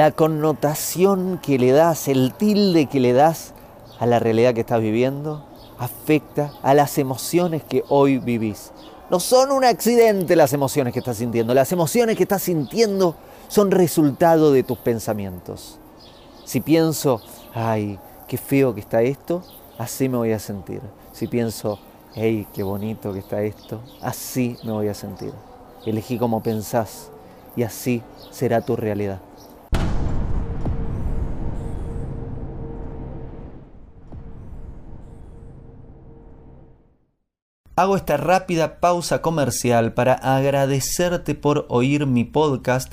La connotación que le das, el tilde que le das a la realidad que estás viviendo, afecta a las emociones que hoy vivís. No son un accidente las emociones que estás sintiendo. Las emociones que estás sintiendo son resultado de tus pensamientos. Si pienso, ay, qué feo que está esto, así me voy a sentir. Si pienso, hey, qué bonito que está esto, así me voy a sentir. Elegí como pensás y así será tu realidad. Hago esta rápida pausa comercial para agradecerte por oír mi podcast